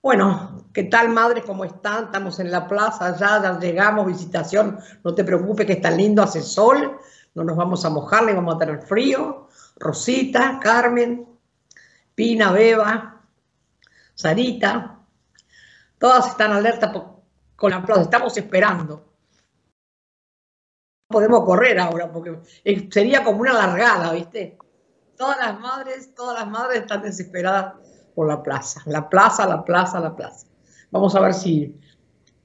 Bueno, ¿qué tal madre? ¿Cómo están? Estamos en la plaza, ya, ya llegamos, visitación, no te preocupes que está lindo, hace sol, no nos vamos a mojar, le vamos a tener frío. Rosita, Carmen, Pina, Beba, Sarita, todas están alertas con la plaza, estamos esperando. No podemos correr ahora porque sería como una largada, ¿viste? Todas las madres, todas las madres están desesperadas por la plaza. La plaza, la plaza, la plaza. Vamos a ver si...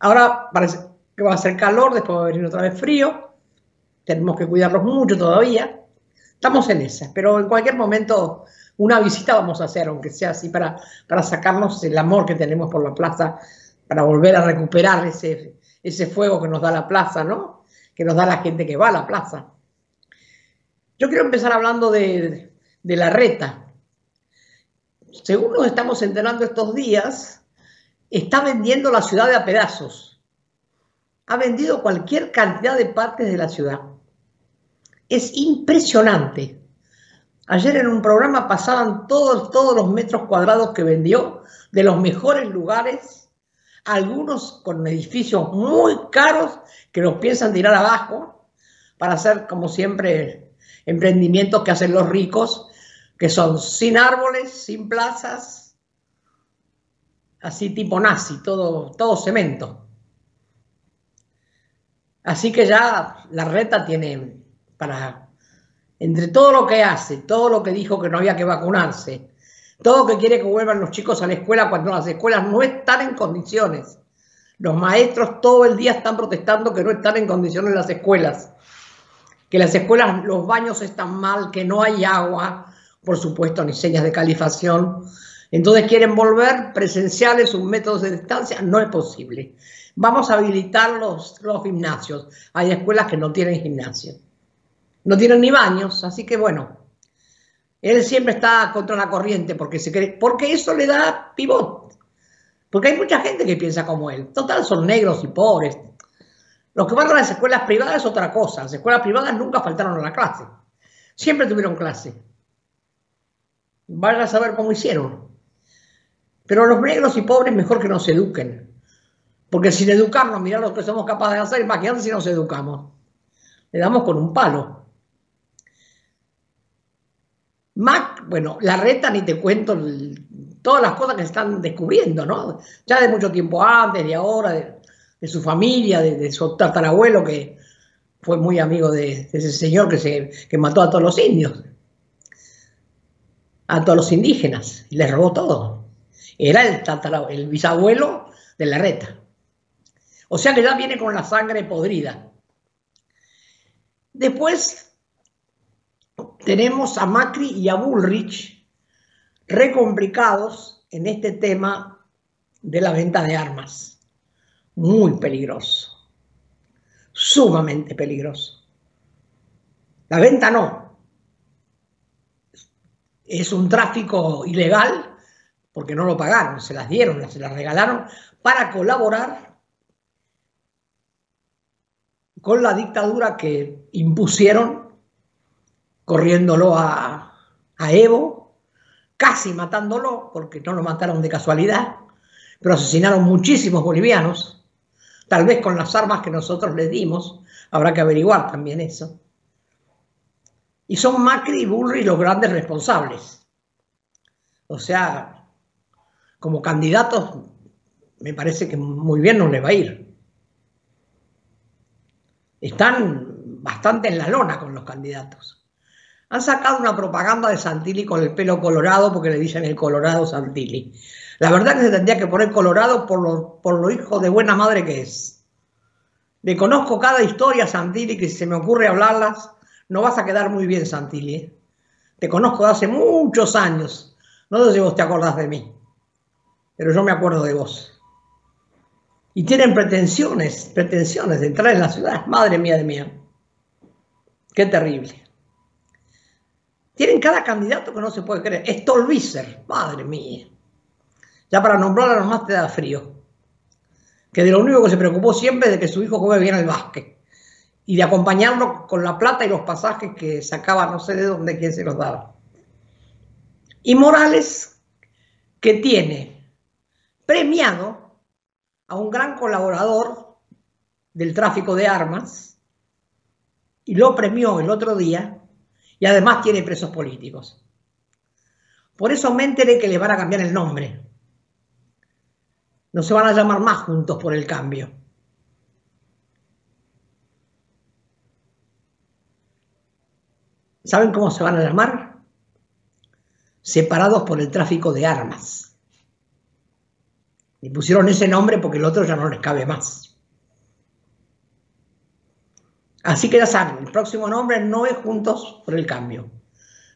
Ahora parece que va a ser calor, después va a venir otra vez frío. Tenemos que cuidarlos mucho todavía. Estamos en esa, pero en cualquier momento una visita vamos a hacer, aunque sea así, para, para sacarnos el amor que tenemos por la plaza, para volver a recuperar ese, ese fuego que nos da la plaza, ¿no? Que nos da la gente que va a la plaza. Yo quiero empezar hablando de, de la reta según nos estamos enterando estos días, está vendiendo la ciudad a pedazos. Ha vendido cualquier cantidad de partes de la ciudad. Es impresionante. Ayer en un programa pasaban todos, todos los metros cuadrados que vendió de los mejores lugares, algunos con edificios muy caros que los piensan tirar abajo para hacer, como siempre, emprendimientos que hacen los ricos que son sin árboles, sin plazas, así tipo nazi, todo, todo cemento. Así que ya la reta tiene para, entre todo lo que hace, todo lo que dijo que no había que vacunarse, todo lo que quiere que vuelvan los chicos a la escuela cuando las escuelas no están en condiciones. Los maestros todo el día están protestando que no están en condiciones las escuelas, que las escuelas, los baños están mal, que no hay agua, por supuesto, ni señas de calificación. Entonces quieren volver presenciales, un método de distancia, no es posible. Vamos a habilitar los, los gimnasios. Hay escuelas que no tienen gimnasio. No tienen ni baños, así que bueno, él siempre está contra la corriente porque se cree, porque eso le da pivot. Porque hay mucha gente que piensa como él. Total, son negros y pobres. Los que van a las escuelas privadas es otra cosa. Las escuelas privadas nunca faltaron a la clase. Siempre tuvieron clase. Vaya a saber cómo hicieron. Pero los negros y pobres mejor que nos eduquen. Porque sin educarnos, mirá lo que somos capaces de hacer, imagínate si nos educamos. Le damos con un palo. Mac, bueno, la reta ni te cuento todas las cosas que se están descubriendo, ¿no? Ya de mucho tiempo antes, de ahora, de, su familia, de, su tatarabuelo que fue muy amigo de, ese señor que, se, que mató a todos los indios a todos los indígenas les robó todo. Era el, el bisabuelo de la reta. O sea que ya viene con la sangre podrida. Después tenemos a Macri y a Bullrich recomplicados en este tema de la venta de armas. Muy peligroso. Sumamente peligroso. La venta no, es un tráfico ilegal porque no lo pagaron, se las dieron, se las regalaron para colaborar con la dictadura que impusieron, corriéndolo a, Evo, casi matándolo, porque no lo mataron de casualidad, pero asesinaron muchísimos bolivianos, tal vez con las armas que nosotros les dimos, habrá que averiguar también eso. Y son Macri y Bullrich los grandes responsables. O sea, como candidatos, me parece que muy bien no les va a ir. Están bastante en la lona con los candidatos. Han sacado una propaganda de Santilli con el pelo colorado porque le dicen el colorado Santilli. La verdad que se tendría que poner colorado por lo, por lo hijo de buena madre que es. Le conozco cada historia a Santilli que se me ocurre hablarlas no vas a quedar muy bien, Santilli. ¿eh? Te conozco de hace muchos años. No sé si vos te acordás de mí, pero yo me acuerdo de vos. Y tienen pretensiones, pretensiones de entrar en la ciudad. Madre mía de mía. Qué terrible. Tienen cada candidato que no se puede creer. Stolbizer, madre mía. Ya para nombrarla nomás te da frío. Que de lo único que se preocupó siempre es de que su hijo juegue bien al básquet y de acompañarlo con la plata y los pasajes que sacaba no sé de dónde, quién se los daba. Y Morales, que tiene premiado a un gran colaborador del tráfico de armas y lo premió el otro día y además tiene presos políticos. Por eso me enteré que le van a cambiar el nombre. No se van a llamar más juntos por el cambio. ¿Saben cómo se van a llamar? Separados por el tráfico de armas. Y pusieron ese nombre porque el otro ya no les cabe más. Así que ya saben, el próximo nombre no es Juntos por el Cambio,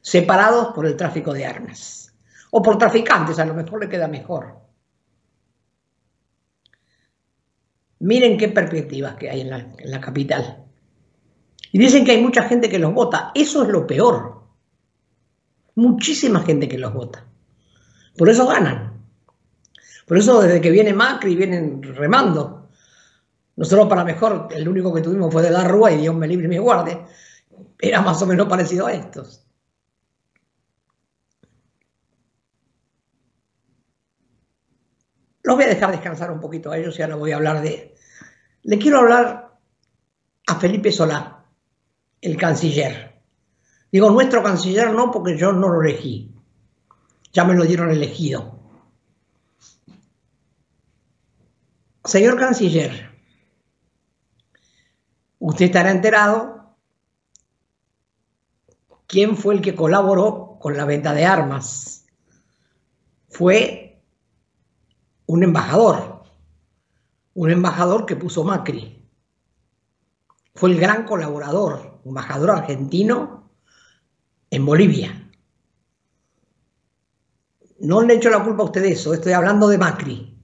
separados por el tráfico de armas. O por traficantes, a lo mejor le queda mejor. Miren qué perspectivas que hay en la, en la capital. Y dicen que hay mucha gente que los vota. Eso es lo peor. Muchísima gente que los vota. Por eso ganan. Por eso desde que viene Macri vienen remando. Nosotros para mejor, el único que tuvimos fue de la Rúa y Dios me libre y me guarde. Era más o menos parecido a estos. Los voy a dejar descansar un poquito a ellos y ahora voy a hablar de... Le quiero hablar a Felipe Solá el canciller. Digo, nuestro canciller no, porque yo no lo elegí. Ya me lo dieron elegido. Señor canciller, usted estará enterado quién fue el que colaboró con la venta de armas. Fue un embajador, un embajador que puso Macri. Fue el gran colaborador embajador argentino en Bolivia. No le echo la culpa a usted de eso, estoy hablando de Macri.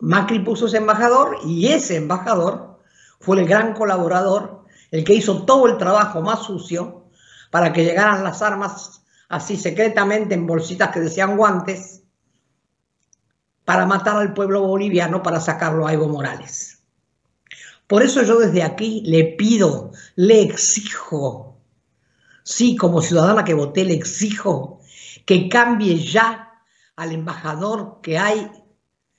Macri puso ese embajador y ese embajador fue el gran colaborador, el que hizo todo el trabajo más sucio para que llegaran las armas así secretamente en bolsitas que decían guantes para matar al pueblo boliviano para sacarlo a Evo Morales. Por eso yo desde aquí le pido, le exijo, sí, como ciudadana que voté, le exijo que cambie ya al embajador que hay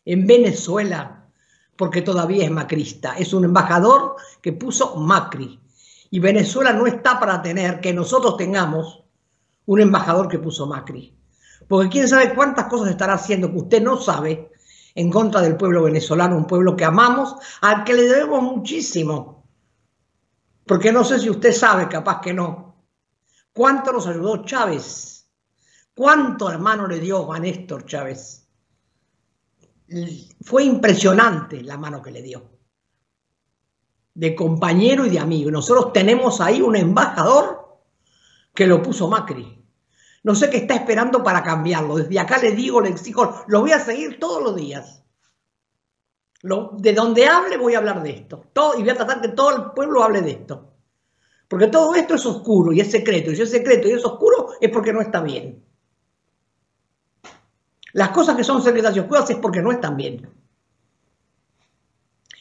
en Venezuela, porque todavía es macrista. Es un embajador que puso Macri. Y Venezuela no está para tener que nosotros tengamos un embajador que puso Macri. Porque quién sabe cuántas cosas estará haciendo que usted no sabe en contra del pueblo venezolano, un pueblo que amamos, al que le debemos muchísimo. Porque no sé si usted sabe, capaz que no, cuánto nos ayudó Chávez, cuánto hermano le dio a Néstor Chávez. Fue impresionante la mano que le dio, de compañero y de amigo. Nosotros tenemos ahí un embajador que lo puso Macri. No sé qué está esperando para cambiarlo. Desde acá le digo, le exijo, lo voy a seguir todos los días. de donde hable voy a hablar de esto. Todo, y voy a tratar que todo el pueblo hable de esto. Porque todo esto es oscuro y es secreto. Y si es secreto y es oscuro es porque no está bien. Las cosas que son secretas y oscuras es porque no están bien.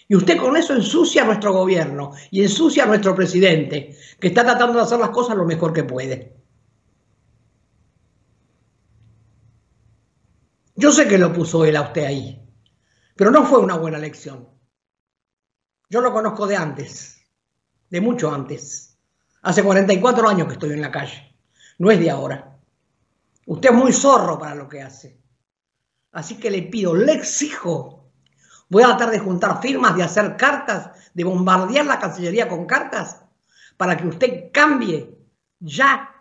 Y usted con eso ensucia a nuestro gobierno y ensucia a nuestro presidente, que está tratando de hacer las cosas lo mejor que puede. Yo sé que lo puso él a usted ahí, pero no fue una buena elección. Yo lo conozco de antes, de mucho antes. Hace 44 años que estoy en la calle, no es de ahora. Usted es muy zorro para lo que hace. Así que le pido, le exijo, voy a tratar de juntar firmas, de hacer cartas, de bombardear la Cancillería con cartas, para que usted cambie ya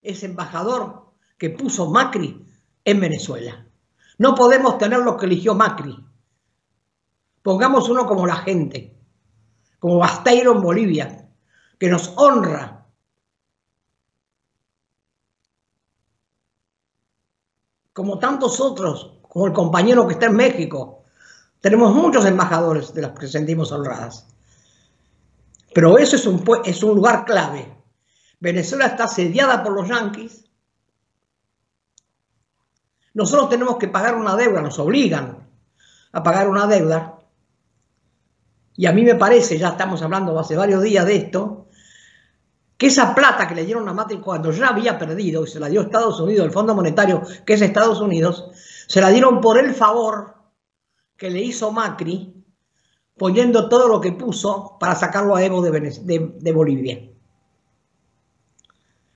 ese embajador que puso Macri en Venezuela. No podemos tener lo que eligió Macri. Pongamos uno como la gente, como Basteiro en Bolivia, que nos honra. Como tantos otros, como el compañero que está en México. Tenemos muchos embajadores de los que sentimos honradas. Pero eso es un, es un lugar clave. Venezuela está asediada por los yanquis nosotros tenemos que pagar una deuda, nos obligan a pagar una deuda. Y a mí me parece, ya estamos hablando hace varios días de esto, que esa plata que le dieron a Macri cuando ya había perdido y se la dio Estados Unidos, el Fondo Monetario, que es Estados Unidos, se la dieron por el favor que le hizo Macri poniendo todo lo que puso para sacarlo a Evo de, Bolivia.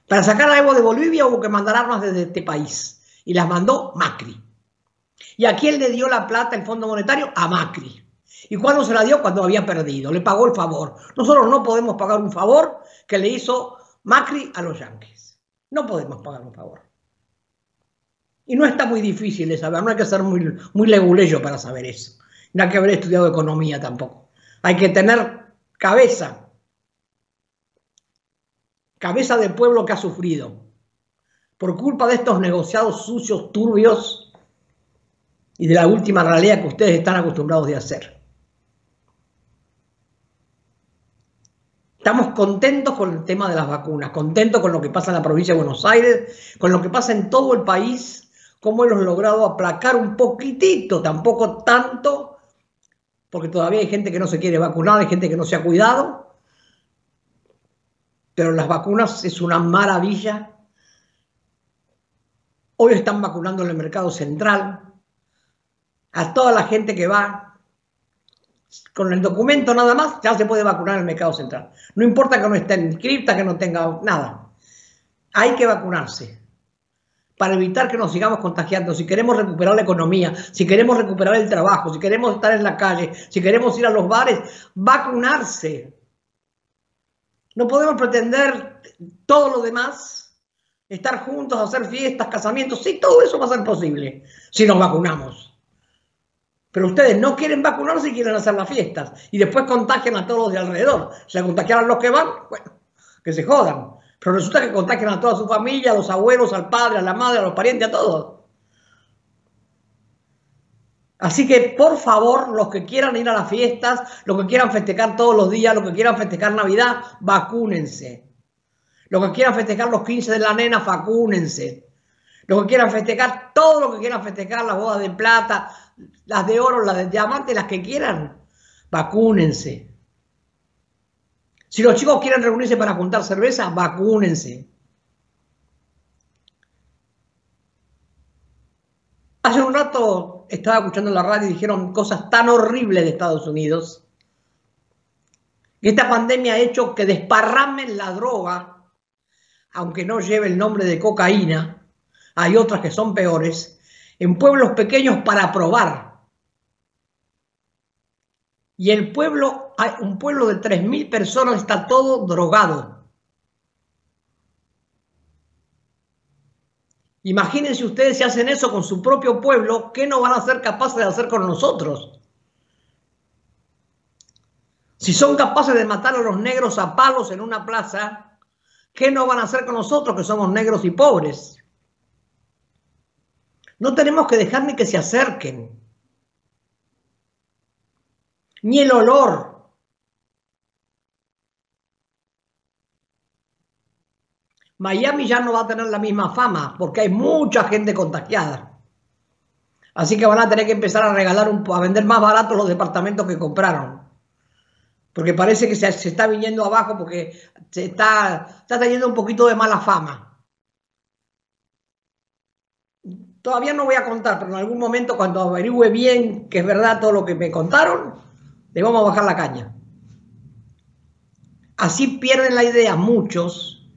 Para sacar a Evo de Bolivia hubo que mandar armas desde este país y las mandó Macri. ¿Y a quién le dio la plata el Fondo Monetario? A Macri. ¿Y cuándo se la dio? Cuando había perdido. Le pagó el favor. Nosotros no podemos pagar un favor que le hizo Macri a los yanquis. No podemos pagar un favor. Y no está muy difícil de saber, no hay que ser muy, muy leguleyo para saber eso. No hay que haber estudiado economía tampoco. Hay que tener cabeza. Cabeza del pueblo que ha sufrido. Por culpa de estos negociados sucios, turbios y de la última realidad que ustedes están acostumbrados de hacer. Estamos contentos con el tema de las vacunas, contentos con lo que pasa en la provincia de Buenos Aires, con lo que pasa en todo el país, cómo hemos logrado aplacar un poquitito, tampoco tanto, porque todavía hay gente que no se quiere vacunar, hay gente que no se ha cuidado, pero las vacunas es una maravilla. Hoy están vacunando en el mercado central a toda la gente que va con el documento nada más, ya se puede vacunar en el mercado central. No importa que no esté inscripta, que no tenga nada. Hay que vacunarse para evitar que nos sigamos contagiando. Si queremos recuperar la economía, si queremos recuperar el trabajo, si queremos estar en la calle, si queremos ir a los bares, vacunarse. No podemos pretender todo lo demás, estar juntos, hacer fiestas, casamientos. Sí, todo eso va a ser posible si nos vacunamos. Pero ustedes no quieren vacunarse y quieren hacer las fiestas. Y después contagian a todos los de alrededor. Se contagian a los que van, bueno, que se jodan. Pero resulta que contagian a toda su familia, a los abuelos, al padre, a la madre, a los parientes, a todos. Así que, por favor, los que quieran ir a las fiestas, los que quieran festejar todos los días, los que quieran festejar Navidad, vacúnense. Los que quieran festejar los 15 de la nena, vacúnense. Los que quieran festejar, todo lo que quieran festejar, las bodas de plata, las de oro, las de diamante, las que quieran, vacúnense. Si los chicos quieren reunirse para juntar cerveza, vacúnense. Hace un rato estaba escuchando la radio y dijeron cosas tan horribles de Estados Unidos. Que esta pandemia ha hecho que desparramen la droga, aunque no lleve el nombre de cocaína. Hay otras que son peores, en pueblos pequeños para probar y el pueblo, un pueblo de 3.000 personas está todo drogado. Imagínense ustedes si hacen eso con su propio pueblo, ¿qué no van a ser capaces de hacer con nosotros? Si son capaces de matar a los negros a palos en una plaza, ¿qué no van a hacer con nosotros que somos negros y pobres? No tenemos que dejar ni que se acerquen ni el olor. Miami ya no va a tener la misma fama porque hay mucha gente contagiada. Así que van a tener que empezar a regalar, un, a vender más baratos los departamentos que compraron. Porque parece que se, está viniendo abajo porque se está, está teniendo un poquito de mala fama. Todavía no voy a contar, pero en algún momento cuando averigüe bien que es verdad todo lo que me contaron, le vamos a bajar la caña. Así pierden la idea muchos,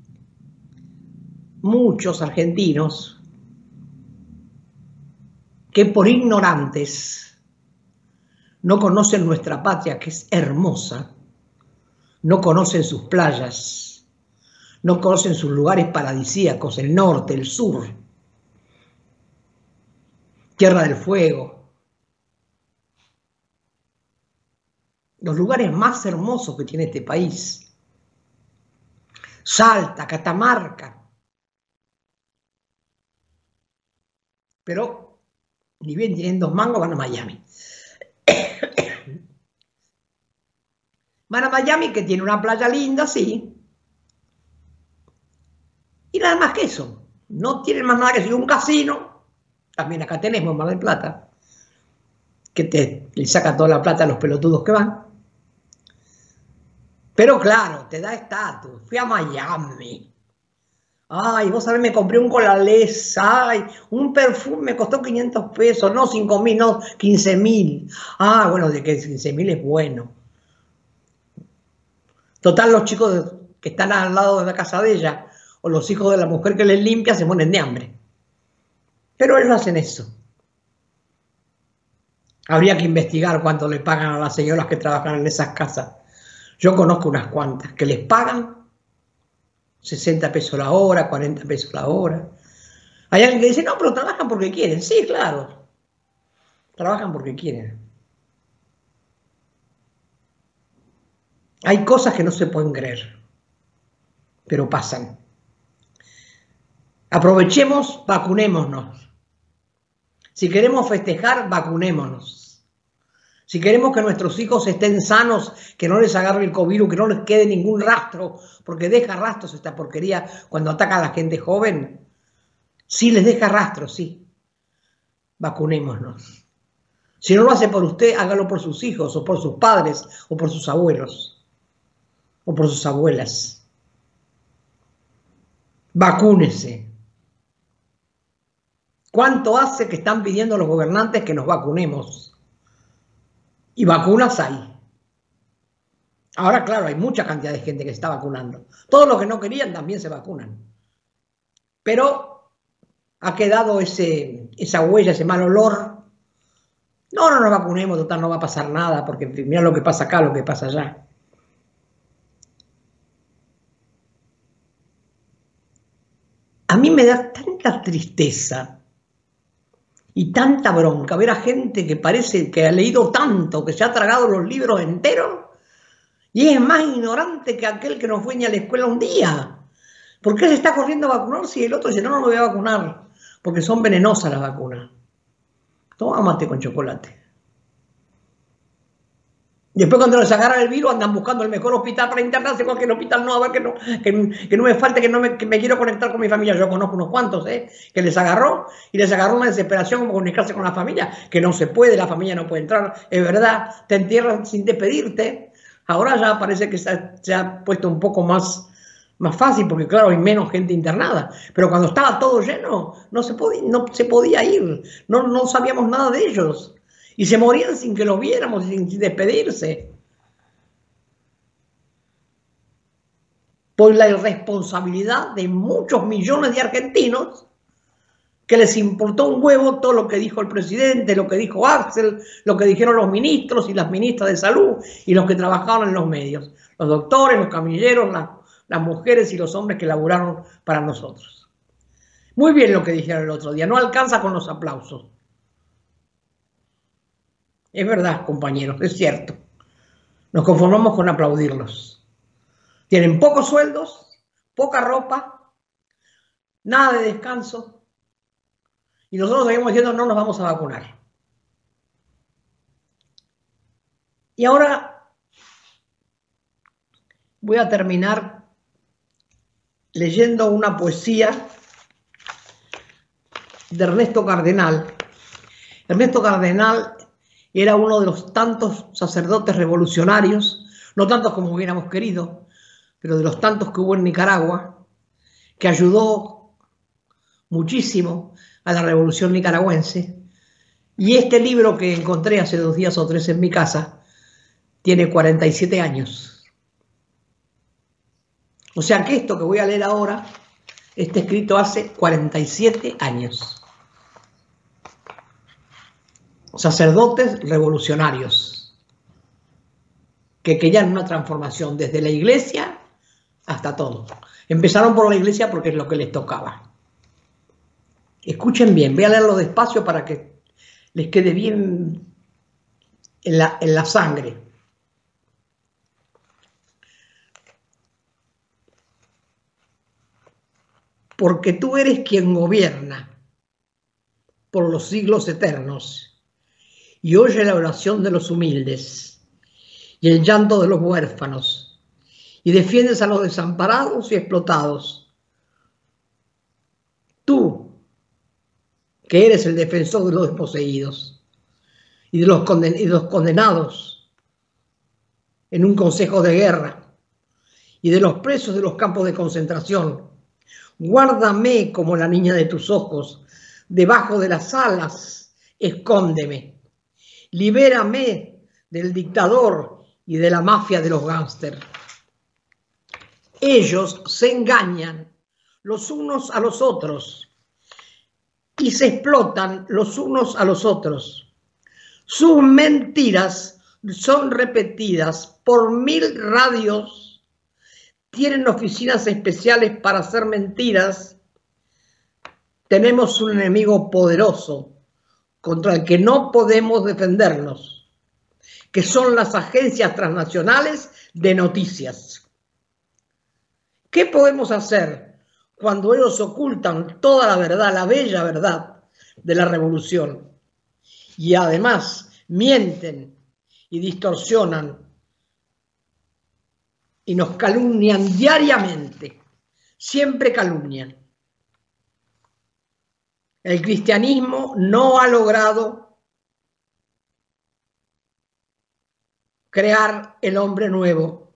muchos argentinos, que por ignorantes no conocen nuestra patria, que es hermosa, no conocen sus playas, no conocen sus lugares paradisíacos, el norte, el sur, Tierra del Fuego, los lugares más hermosos que tiene este país. Salta, Catamarca. Pero ni bien tienen dos mangos, van a Miami. Van a Miami, que tiene una playa linda, sí. Y nada más que eso. No tienen más nada que ser un casino. También acá tenemos Mar del Plata. Que te le saca toda la plata a los pelotudos que van. Pero claro, te da estatus. Fui a Miami. Ay, vos sabés, me compré un colales, ay, un perfume me costó 500 pesos, no 5 mil, no 15 mil. Ah, bueno, de que 15 mil es bueno. Total, los chicos que están al lado de la casa de ella o los hijos de la mujer que les limpia se ponen de hambre. Pero ellos hacen eso. Habría que investigar cuánto le pagan a las señoras que trabajan en esas casas. Yo conozco unas cuantas que les pagan 60 pesos la hora, 40 pesos la hora. Hay alguien que dice, no, pero trabajan porque quieren. Sí, claro. Trabajan porque quieren. Hay cosas que no se pueden creer, pero pasan. Aprovechemos, vacunémonos. Si queremos festejar, vacunémonos. Si queremos que nuestros hijos estén sanos, que no les agarre el COVID, que no les quede ningún rastro, porque deja rastros esta porquería cuando ataca a la gente joven. Sí, les deja rastros, sí. Vacunémonos. Si no lo hace por usted, hágalo por sus hijos, o por sus padres, o por sus abuelos, o por sus abuelas. Vacúnese. ¿Cuánto hace que están pidiendo los gobernantes que nos vacunemos? Y vacunas hay. Ahora, claro, hay mucha cantidad de gente que se está vacunando. Todos los que no querían también se vacunan. Pero ha quedado ese, esa huella, ese mal olor. No, no nos vacunemos, total, no va a pasar nada, porque mira lo que pasa acá, lo que pasa allá. A mí me da tanta tristeza y tanta bronca ver a gente que parece que ha leído tanto, que se ha tragado los libros enteros y es más ignorante que aquel que no fue ni a la escuela un día. ¿Por qué se está corriendo a vacunar si el otro dice, no, no me voy a vacunar? Porque son venenosas las vacunas. Toma mate con chocolate. Después cuando les agarran el virus andan buscando el mejor hospital para internarse, cualquier hospital no, a ver que no, que, no me falte, que no me, que me, quiero conectar con mi familia. Yo conozco unos cuantos, ¿eh? Que les agarró y les agarró una desesperación como comunicarse con la familia, que no se puede, la familia no puede entrar, es verdad, te entierran sin despedirte. Ahora ya parece que se ha, puesto un poco más, más fácil, porque claro, hay menos gente internada. Pero cuando estaba todo lleno, no se podía, no se podía ir, no, no sabíamos nada de ellos y se morían sin que los viéramos, sin, despedirse. Por la irresponsabilidad de muchos millones de argentinos que les importó un huevo todo lo que dijo el presidente, lo que dijo Axel, lo que dijeron los ministros y las ministras de salud y los que trabajaban en los medios, los doctores, los camilleros, las mujeres y los hombres que laburaron para nosotros. Muy bien lo que dijeron el otro día, no alcanza con los aplausos. Es verdad, compañeros, es cierto. Nos conformamos con aplaudirlos. Tienen pocos sueldos, poca ropa, nada de descanso. Y nosotros seguimos diciendo no nos vamos a vacunar. Y ahora voy a terminar leyendo una poesía de Ernesto Cardenal. Ernesto Cardenal era uno de los tantos sacerdotes revolucionarios, no tantos como hubiéramos querido, pero de los tantos que hubo en Nicaragua, que ayudó muchísimo a la revolución nicaragüense. Y este libro que encontré hace dos días o tres en mi casa, tiene 47 años. O sea que esto que voy a leer ahora está escrito hace 47 años sacerdotes revolucionarios que querían una transformación desde la iglesia hasta todo. Empezaron por la iglesia porque es lo que les tocaba. Escuchen bien, voy a leerlo despacio para que les quede bien en la, en la sangre. Porque tú eres quien gobierna por los siglos eternos y oye la oración de los humildes y el llanto de los huérfanos, y defiendes a los desamparados y explotados. Tú, que eres el defensor de los desposeídos y de los, condenados en un consejo de guerra, y de los presos de los campos de concentración. Guárdame como la niña de tus ojos, debajo de las alas, escóndeme. Libérame del dictador y de la mafia de los gángsters. Ellos se engañan los unos a los otros y se explotan los unos a los otros. Sus mentiras son repetidas por mil radios, tienen oficinas especiales para hacer mentiras. Tenemos un enemigo poderoso contra el que no podemos defendernos, que son las agencias transnacionales de noticias. ¿Qué podemos hacer cuando ellos ocultan toda la verdad, la bella verdad de la revolución? Y además mienten y distorsionan y nos calumnian diariamente, siempre calumnian. El cristianismo no ha logrado crear el hombre nuevo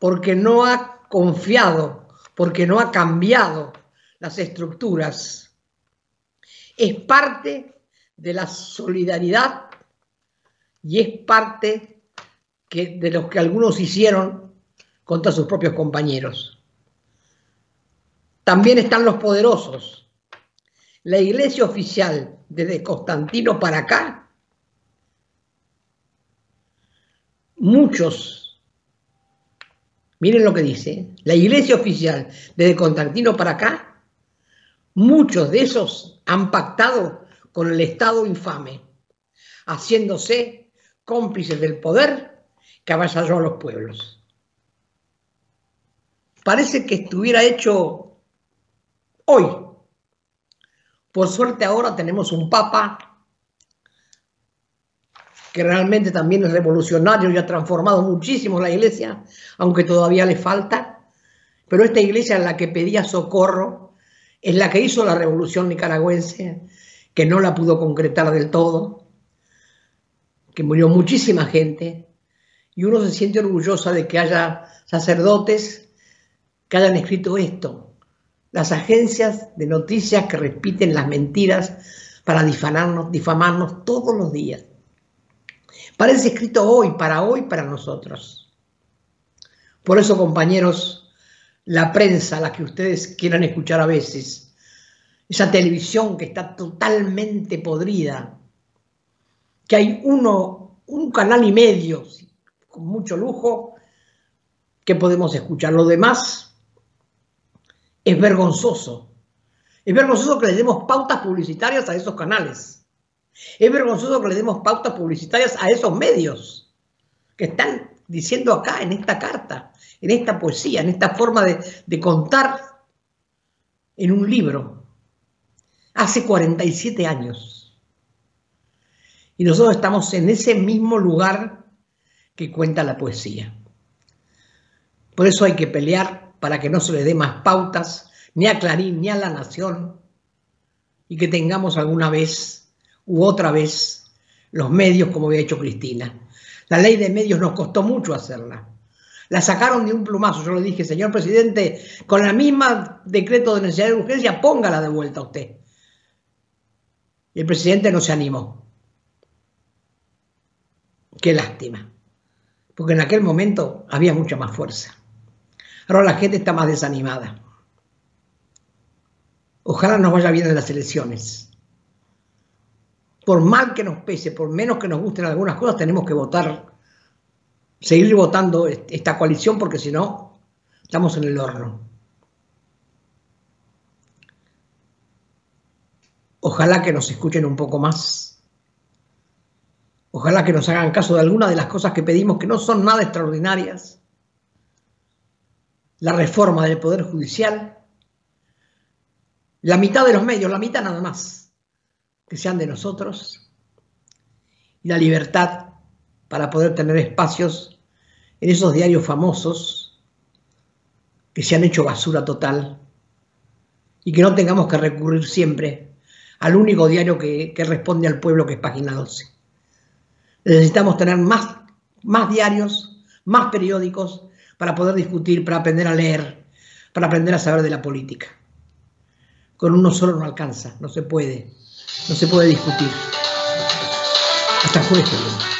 porque no ha confiado, porque no ha cambiado las estructuras. Es parte de la solidaridad y es parte de lo que algunos hicieron contra sus propios compañeros. También están los poderosos. La iglesia oficial desde Constantino para acá, muchos, miren lo que dice, la iglesia oficial desde Constantino para acá, muchos de esos han pactado con el Estado infame, haciéndose cómplices del poder que avasalló a los pueblos. Parece que estuviera hecho hoy. Por suerte ahora tenemos un papa que realmente también es revolucionario y ha transformado muchísimo la iglesia, aunque todavía le falta. Pero esta iglesia en la que pedía socorro es la que hizo la revolución nicaragüense, que no la pudo concretar del todo que murió muchísima gente, y uno se siente orgullosa de que haya sacerdotes que hayan escrito esto, las agencias de noticias que repiten las mentiras para difamarnos, difamarnos todos los días. Parece escrito hoy, para hoy, para nosotros. Por eso, compañeros, la prensa, la que ustedes quieran escuchar a veces, esa televisión que está totalmente podrida, que hay uno, un canal y medio, con mucho lujo, que podemos escuchar. Lo demás es vergonzoso. Es vergonzoso que le demos pautas publicitarias a esos canales. Es vergonzoso que le demos pautas publicitarias a esos medios que están diciendo acá, en esta carta, en esta poesía, en esta forma de, de contar en un libro. Hace 47 años. Y nosotros estamos en ese mismo lugar que cuenta la poesía. Por eso hay que pelear para que no se le dé más pautas ni a Clarín ni a la Nación y que tengamos alguna vez u otra vez los medios como había hecho Cristina. La ley de medios nos costó mucho hacerla. La sacaron de un plumazo. Yo le dije, señor presidente, con la misma decreto de necesidad de urgencia, póngala de vuelta usted. Y el presidente no se animó. Qué lástima, porque en aquel momento había mucha más fuerza. Ahora la gente está más desanimada. Ojalá nos vaya bien en las elecciones. Por mal que nos pese, por menos que nos gusten algunas cosas, tenemos que votar, seguir votando esta coalición porque si no, estamos en el horno. Ojalá que nos escuchen un poco más Ojalá que nos hagan caso de alguna de las cosas que pedimos, que no son nada extraordinarias. La reforma del Poder Judicial, la mitad de los medios, la mitad nada más, que sean de nosotros, y la libertad para poder tener espacios en esos diarios famosos que se han hecho basura total y que no tengamos que recurrir siempre al único diario que, que responde al pueblo que es Página 12. Necesitamos tener más, más diarios, más periódicos para poder discutir, para aprender a leer, para aprender a saber de la política. Con uno solo no alcanza, no se puede, no se puede discutir. Hasta jueves.